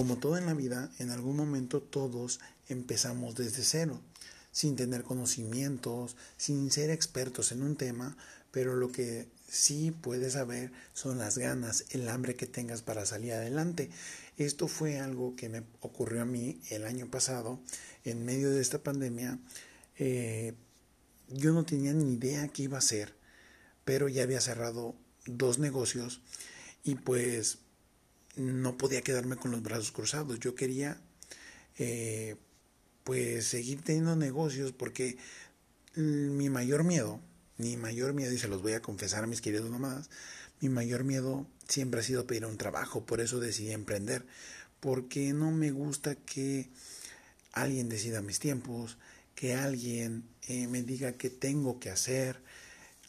como todo en la vida, en algún momento todos empezamos desde cero, sin tener conocimientos, sin ser expertos en un tema, pero lo que sí puedes saber son las ganas, el hambre que tengas para salir adelante. Esto fue algo que me ocurrió a mí el año pasado, en medio de esta pandemia. Eh, yo no tenía ni idea qué iba a hacer, pero ya había cerrado dos negocios y pues no podía quedarme con los brazos cruzados. Yo quería eh, pues seguir teniendo negocios porque mi mayor miedo, mi mayor miedo, y se los voy a confesar a mis queridos nomás, mi mayor miedo siempre ha sido pedir un trabajo, por eso decidí emprender, porque no me gusta que alguien decida mis tiempos, que alguien eh, me diga qué tengo que hacer,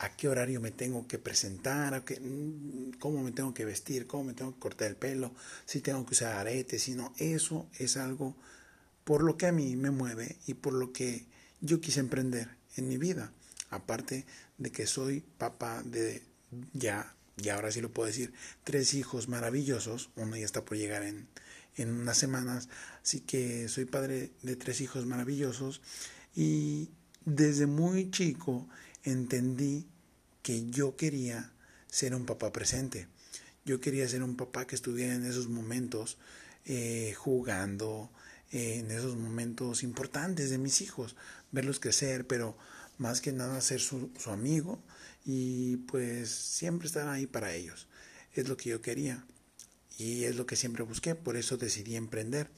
a qué horario me tengo que presentar, a qué, mm, cómo me tengo que vestir, cómo me tengo que cortar el pelo, si tengo que usar aretes, si no, eso es algo por lo que a mí me mueve y por lo que yo quise emprender en mi vida. Aparte de que soy papá de ya, y ahora sí lo puedo decir, tres hijos maravillosos, uno ya está por llegar en, en unas semanas, así que soy padre de tres hijos maravillosos. Y desde muy chico entendí que yo quería ser un papá presente. Yo quería ser un papá que estuviera en esos momentos eh, jugando, eh, en esos momentos importantes de mis hijos, verlos crecer, pero más que nada ser su, su amigo y pues siempre estar ahí para ellos. Es lo que yo quería y es lo que siempre busqué, por eso decidí emprender.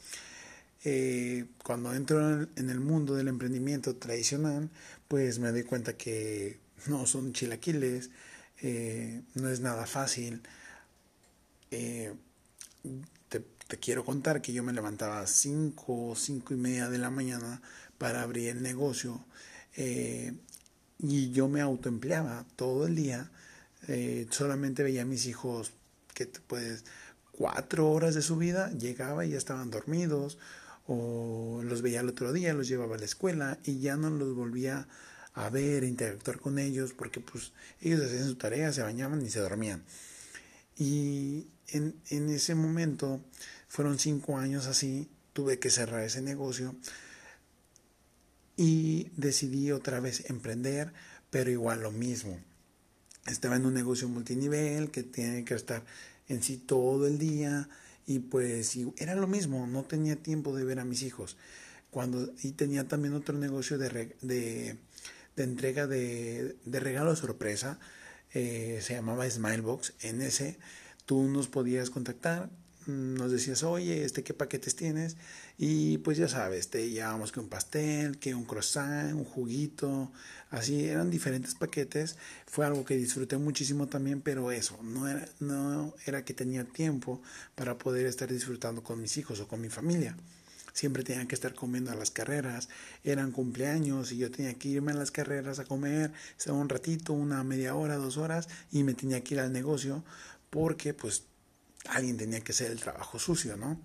Eh, cuando entro en el mundo del emprendimiento tradicional, pues me doy cuenta que no son chilaquiles, eh, no es nada fácil. Eh, te, quiero contar que yo me levantaba a 5, 5 y media de la mañana para abrir el negocio y yo me autoempleaba todo el día. solamente veía a mis hijos que pues cuatro horas de su vida, llegaba y ya estaban dormidos o los veía el otro día, los llevaba a la escuela y ya no los volvía a ver, a interactuar con ellos, porque pues ellos hacían su tarea, se bañaban y se dormían. Y en, en ese momento, fueron cinco años así, tuve que cerrar ese negocio y decidí otra vez emprender, pero igual lo mismo. Estaba en un negocio multinivel que tiene que estar en sí todo el día, y pues era lo mismo, no tenía tiempo de ver a mis hijos. Cuando, y tenía también otro negocio de, de, de entrega de, de regalo sorpresa, eh, se llamaba Smilebox. En ese tú nos podías contactar, nos decías, oye, este, ¿qué paquetes tienes? Y pues ya sabes, te llevábamos que un pastel, que un croissant, un juguito, así eran diferentes paquetes. Fue algo que disfruté muchísimo también, pero eso, no era, no era que tenía tiempo para poder estar disfrutando con mis hijos o con mi familia. Siempre tenían que estar comiendo a las carreras, eran cumpleaños y yo tenía que irme a las carreras a comer, estaba un ratito, una media hora, dos horas y me tenía que ir al negocio porque pues alguien tenía que hacer el trabajo sucio, ¿no?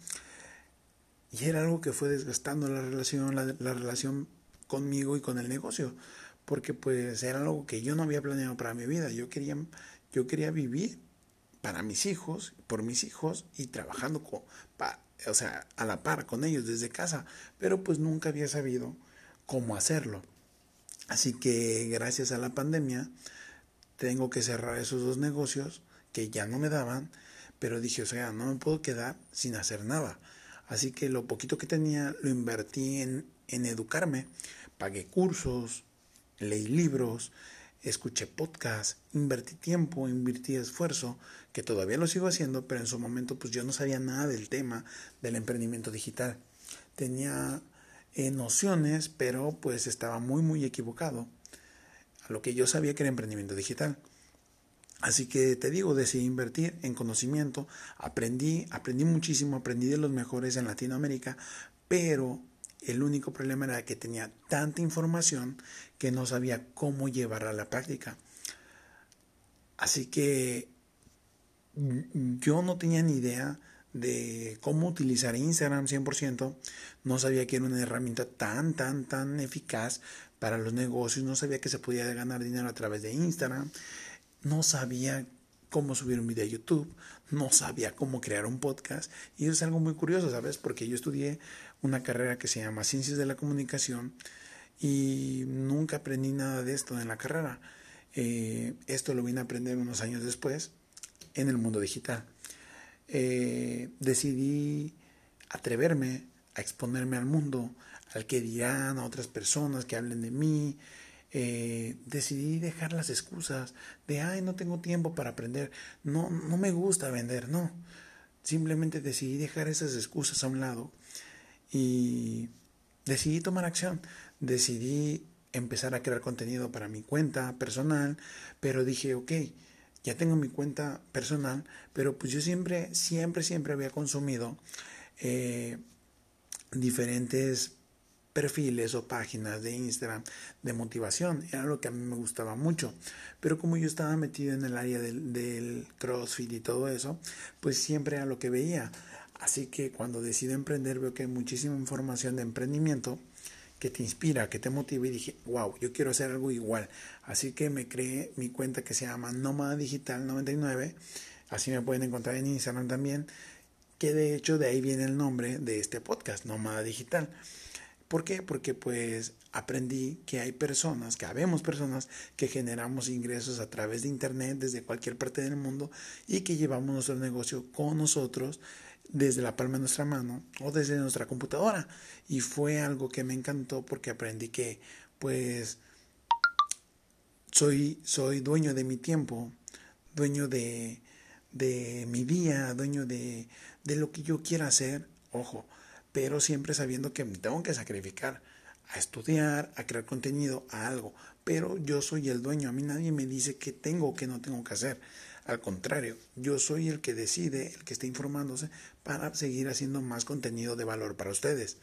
Y era algo que fue desgastando la relación, la, relación conmigo y con el negocio, porque pues era algo que yo no había planeado para mi vida. Yo quería, yo quería vivir para mis hijos, por mis hijos y trabajando con, o sea, a la par con ellos desde casa, pero pues nunca había sabido cómo hacerlo. Así que gracias a la pandemia tengo que cerrar esos dos negocios que ya no me daban pero dije, o sea, no me puedo quedar sin hacer nada. Así que lo poquito que tenía lo invertí en, en educarme. Pagué cursos, leí libros, escuché podcasts, invertí tiempo, invertí esfuerzo, que todavía lo sigo haciendo, pero en su momento pues yo no sabía nada del tema del emprendimiento digital. Tenía eh, nociones, pero pues estaba muy muy equivocado a lo que yo sabía que era emprendimiento digital. Así que te digo, decidí invertir en conocimiento, aprendí, aprendí muchísimo, aprendí de los mejores en Latinoamérica, pero el único problema era que tenía tanta información que no sabía cómo llevarla a la práctica. Así que yo no tenía ni idea de cómo utilizar Instagram 100%, no sabía que era una herramienta tan, tan, tan eficaz para los negocios, no sabía que se podía ganar dinero a través de Instagram no sabía cómo subir un video a YouTube, no sabía cómo crear un podcast y eso es algo muy curioso, ¿sabes? Porque yo estudié una carrera que se llama Ciencias de la Comunicación y nunca aprendí nada de esto en la carrera. Eh, esto lo vine a aprender unos años después en el mundo digital. Eh, decidí atreverme a exponerme al mundo, al que dirán, a otras personas que hablen de mí. Eh, decidí dejar las excusas de, ay, no tengo tiempo para aprender, no, no me gusta vender, no. Simplemente decidí dejar esas excusas a un lado y decidí tomar acción. Decidí empezar a crear contenido para mi cuenta personal, pero dije, ok, ya tengo mi cuenta personal, pero pues yo siempre, siempre, siempre había consumido eh, diferentes perfiles o páginas de Instagram de motivación. Era lo que a mí me gustaba mucho. Pero como yo estaba metido en el área del, CrossFit y todo eso, pues siempre era lo que veía. Así que cuando decido emprender veo que hay muchísima información de emprendimiento que te inspira, que te motiva y dije, wow, yo quiero hacer algo igual. Así que me creé mi cuenta que se llama Nómada Digital 99. Así me pueden encontrar en Instagram también, que de hecho de ahí viene el nombre de este podcast, Nómada Digital. ¿Por qué? Porque pues aprendí que hay personas, que habemos personas que generamos ingresos a través de internet desde cualquier parte del mundo y que llevamos nuestro negocio con nosotros desde la palma de nuestra mano o desde nuestra computadora. Y fue algo que me encantó porque aprendí que pues soy, soy dueño de mi tiempo, dueño de, de mi día, dueño de, de lo que yo quiera hacer, ojo, pero siempre sabiendo que me tengo que sacrificar a estudiar, a crear contenido, a algo, pero yo soy el dueño, a mí nadie me dice qué tengo o qué no tengo que hacer. Al contrario, yo soy el que decide, el que está informándose para seguir haciendo más contenido de valor para ustedes.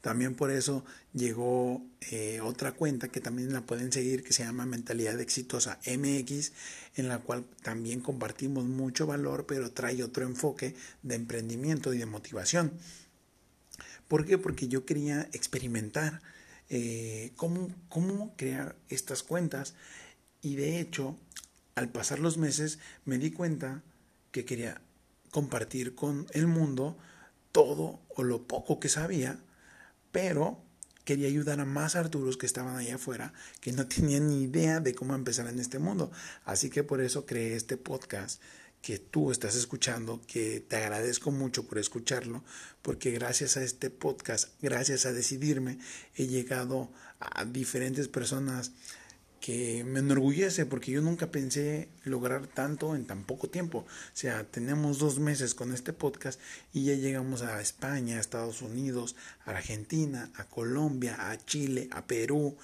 También por eso llegó eh, otra cuenta que también la pueden seguir que se llama Mentalidad Exitosa MX, en la cual también compartimos mucho valor, pero trae otro enfoque de emprendimiento y de motivación. ¿Por qué? Porque yo quería experimentar eh, cómo, cómo crear estas cuentas y de hecho al pasar los meses me di cuenta que quería compartir con el mundo todo o lo poco que sabía, pero quería ayudar a más Arturos que estaban allá afuera, que no tenían ni idea de cómo empezar en este mundo. Así que por eso creé este podcast que tú estás escuchando, que te agradezco mucho por escucharlo, porque gracias a este podcast, gracias a decidirme, he llegado a diferentes personas que me enorgullece porque yo nunca pensé lograr tanto en tan poco tiempo. O sea, tenemos dos meses con este podcast y ya llegamos a España, a Estados Unidos, a Argentina, a Colombia, a Chile, a Perú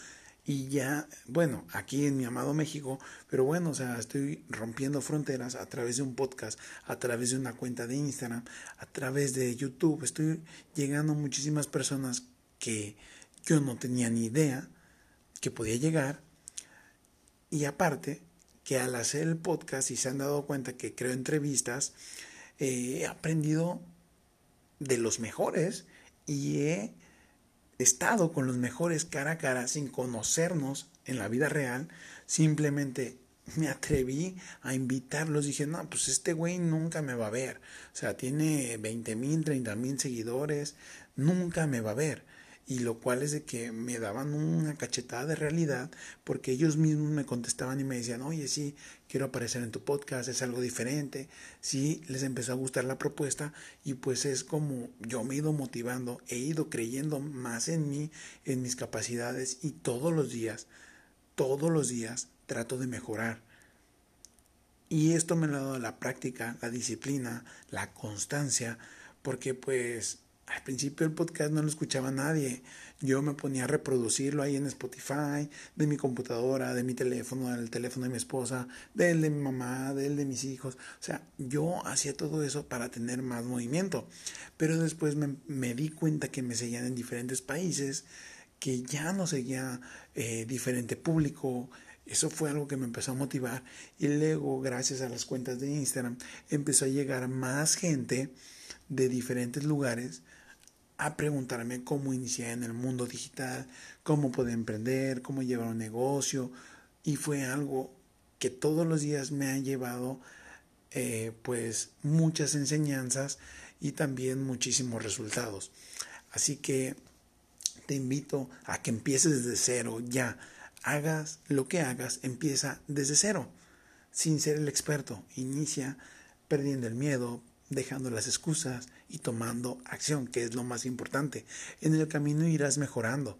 y ya, bueno, aquí en mi amado México, pero bueno, o sea, estoy rompiendo fronteras a través de un podcast, a través de una cuenta de Instagram, a través de YouTube. Estoy llegando a muchísimas personas que yo no tenía ni idea que podía llegar y aparte, que al hacer el podcast y se han dado cuenta que creo entrevistas, eh, he aprendido de los mejores y he estado con los mejores cara a cara sin conocernos en la vida real. Simplemente me atreví a invitarlos. Dije, no, pues este güey nunca me va a ver. O sea, tiene 20 mil, 30 mil seguidores. Nunca me va a ver y lo cual es de que me daban una cachetada de realidad porque ellos mismos me contestaban y me decían, oye, sí, quiero aparecer en tu podcast, es algo diferente, sí, les empezó a gustar la propuesta y pues es como yo me he ido motivando, he ido creyendo más en mí, en mis capacidades y todos los días, todos los días trato de mejorar. Y esto me lo ha dado la práctica, la disciplina, la constancia, porque pues al principio el podcast no lo escuchaba nadie. Yo me ponía a reproducirlo ahí en Spotify, de mi computadora, de mi teléfono, del teléfono de mi esposa, del de mi mamá, del de mis hijos. O sea, yo hacía todo eso para tener más movimiento. Pero después me, di cuenta que me seguían en diferentes países, que ya no seguía eh, diferente público. Eso fue algo que me empezó a motivar. Y luego, gracias a las cuentas de Instagram, empezó a llegar más gente de diferentes lugares a preguntarme cómo iniciar en el mundo digital, cómo poder emprender, cómo llevar un negocio. Y fue algo que todos los días me ha llevado eh, pues muchas enseñanzas y también muchísimos resultados. Así que te invito a que empieces desde cero ya. Hagas lo que hagas, empieza desde cero, sin ser el experto. Inicia perdiendo el miedo, dejando las excusas y tomando acción, que es lo más importante. En el camino irás mejorando,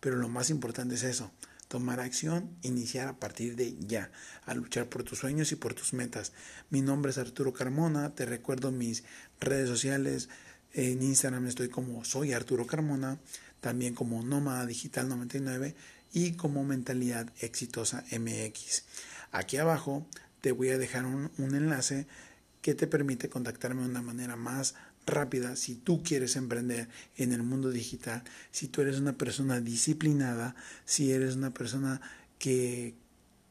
pero lo más importante es eso, tomar acción, iniciar a partir de ya, a luchar por tus sueños y por tus metas. Mi nombre es Arturo Carmona, te recuerdo mis redes sociales, en Instagram estoy como soy Arturo Carmona, también como Nómada Digital 99 y como Mentalidad Exitosa MX. Aquí abajo te voy a dejar un, un enlace que te permite contactarme de una manera más rápida si tú quieres emprender en el mundo digital, si tú eres una persona disciplinada, si eres una persona que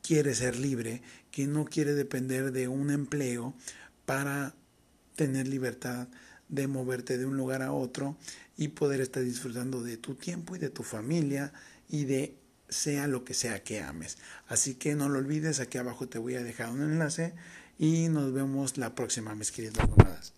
quiere ser libre, que no quiere depender de un empleo para tener libertad de moverte de un lugar a otro y poder estar disfrutando de tu tiempo y de tu familia y de sea lo que sea que ames. Así que no lo olvides, aquí abajo te voy a dejar un enlace y nos vemos la próxima, mis queridos nómadas.